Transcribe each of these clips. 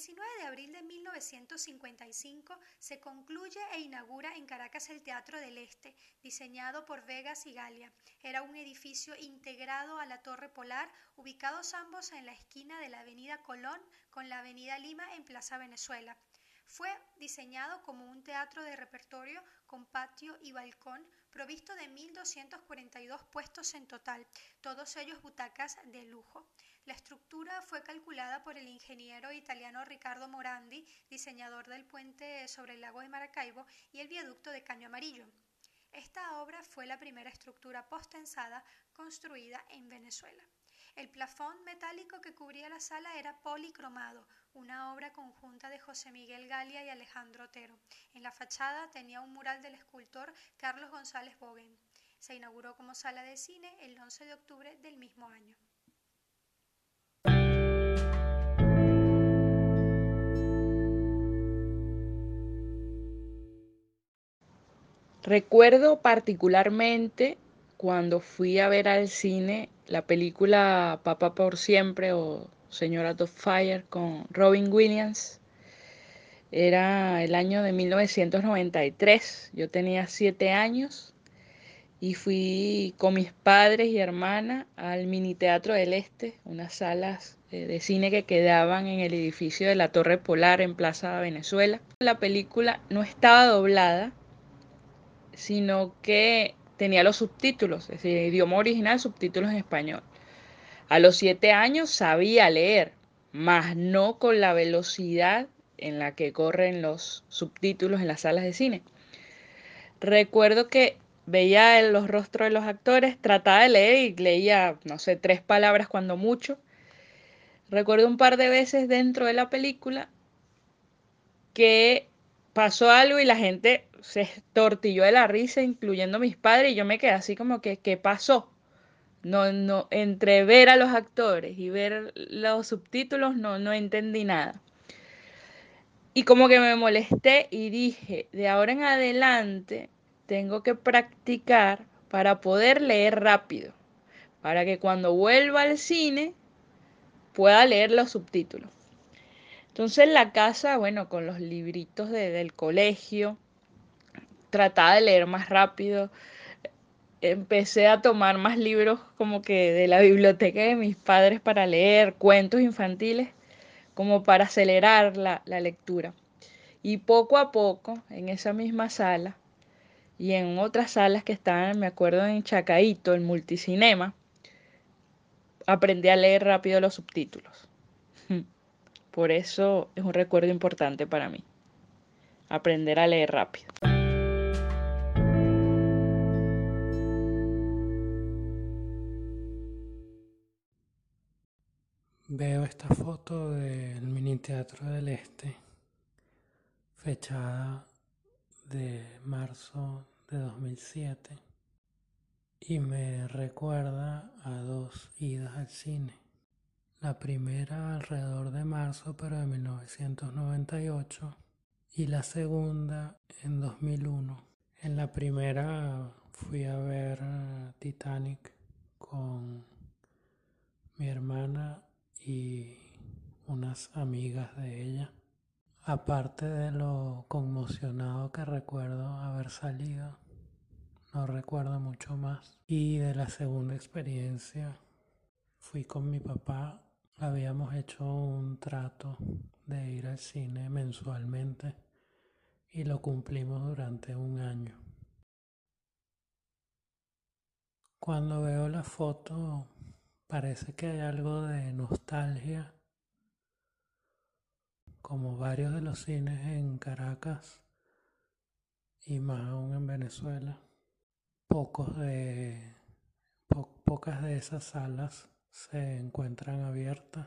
19 de abril de 1955 se concluye e inaugura en Caracas el Teatro del Este, diseñado por Vegas y Galia. Era un edificio integrado a la Torre Polar, ubicados ambos en la esquina de la Avenida Colón con la Avenida Lima en Plaza Venezuela. Fue diseñado como un teatro de repertorio con patio y balcón, provisto de 1.242 puestos en total, todos ellos butacas de lujo. La estructura fue calculada por el ingeniero italiano Riccardo Morandi, diseñador del puente sobre el lago de Maracaibo y el viaducto de Caño Amarillo. Esta obra fue la primera estructura postensada construida en Venezuela. El plafón metálico que cubría la sala era policromado, una obra conjunta de José Miguel Galia y Alejandro Otero. En la fachada tenía un mural del escultor Carlos González Bogen. Se inauguró como sala de cine el 11 de octubre del mismo año. Recuerdo particularmente cuando fui a ver al cine la película Papá por siempre o Señora of Fire con Robin Williams. Era el año de 1993. Yo tenía siete años y fui con mis padres y hermana al Mini Teatro del Este, unas salas eh, de cine que quedaban en el edificio de la Torre Polar en Plaza Venezuela. La película no estaba doblada, sino que tenía los subtítulos, es decir, idioma original, subtítulos en español. A los siete años sabía leer, mas no con la velocidad en la que corren los subtítulos en las salas de cine. Recuerdo que veía los rostros de los actores, trataba de leer y leía, no sé, tres palabras cuando mucho. Recuerdo un par de veces dentro de la película que pasó algo y la gente se tortilló de la risa, incluyendo mis padres, y yo me quedé así como que, ¿qué pasó? No, no, entre ver a los actores y ver los subtítulos no, no entendí nada. Y como que me molesté y dije, de ahora en adelante tengo que practicar para poder leer rápido, para que cuando vuelva al cine pueda leer los subtítulos. Entonces en la casa, bueno, con los libritos del colegio, trataba de leer más rápido. Empecé a tomar más libros como que de la biblioteca de mis padres para leer cuentos infantiles, como para acelerar la, la lectura. Y poco a poco, en esa misma sala y en otras salas que estaban, me acuerdo en Chacaito, el multicinema, aprendí a leer rápido los subtítulos. Por eso es un recuerdo importante para mí, aprender a leer rápido. Veo esta foto del mini teatro del Este, fechada de marzo de 2007, y me recuerda a dos idas al cine. La primera alrededor de marzo, pero de 1998, y la segunda en 2001. En la primera fui a ver Titanic con mi hermana y unas amigas de ella. Aparte de lo conmocionado que recuerdo haber salido, no recuerdo mucho más. Y de la segunda experiencia, fui con mi papá. Habíamos hecho un trato de ir al cine mensualmente y lo cumplimos durante un año. Cuando veo la foto Parece que hay algo de nostalgia, como varios de los cines en Caracas y más aún en Venezuela. Pocos de, pocas de esas salas se encuentran abiertas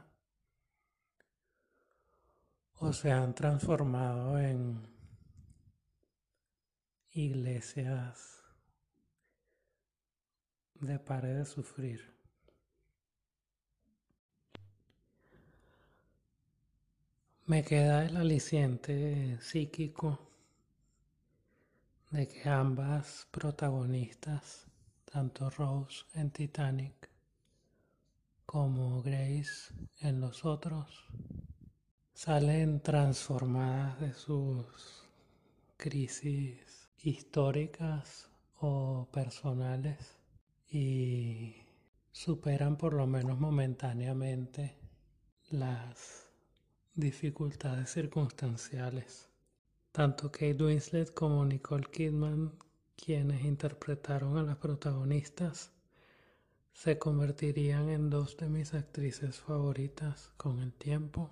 o se han transformado en iglesias de pared de sufrir. Me queda el aliciente psíquico de que ambas protagonistas, tanto Rose en Titanic como Grace en los otros, salen transformadas de sus crisis históricas o personales y superan por lo menos momentáneamente las dificultades circunstanciales. Tanto Kate Winslet como Nicole Kidman, quienes interpretaron a las protagonistas, se convertirían en dos de mis actrices favoritas con el tiempo.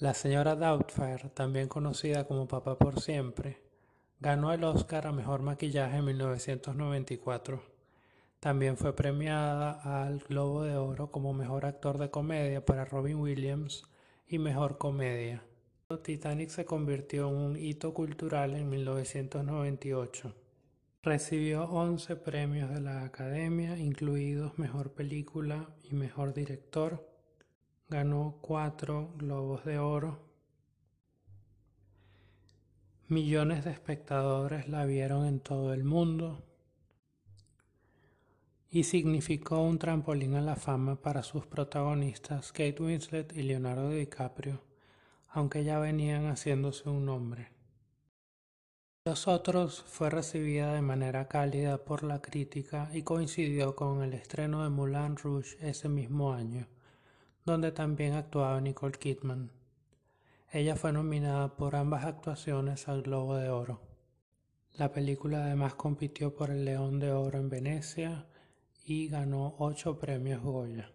La señora Doubtfire, también conocida como Papá por Siempre, ganó el Oscar a Mejor Maquillaje en 1994. También fue premiada al Globo de Oro como Mejor Actor de Comedia para Robin Williams y Mejor Comedia. Titanic se convirtió en un hito cultural en 1998. Recibió 11 premios de la Academia, incluidos Mejor Película y Mejor Director ganó cuatro Globos de Oro. Millones de espectadores la vieron en todo el mundo y significó un trampolín a la fama para sus protagonistas Kate Winslet y Leonardo DiCaprio, aunque ya venían haciéndose un nombre. Los otros fue recibida de manera cálida por la crítica y coincidió con el estreno de Moulin Rouge ese mismo año donde también actuaba Nicole Kidman. Ella fue nominada por ambas actuaciones al Globo de Oro. La película además compitió por el León de Oro en Venecia y ganó ocho premios Goya.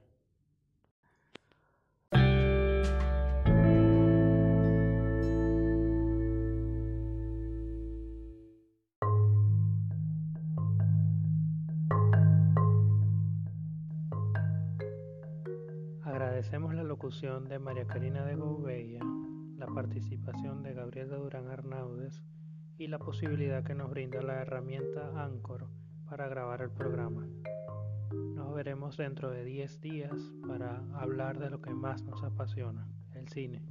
Agradecemos la locución de María Karina de Gouveia, participación de Gabriel de Durán Arnaudes y la posibilidad que nos brinda la herramienta Anchor para grabar el programa. Nos veremos dentro de 10 días para hablar de lo que más nos apasiona, el cine.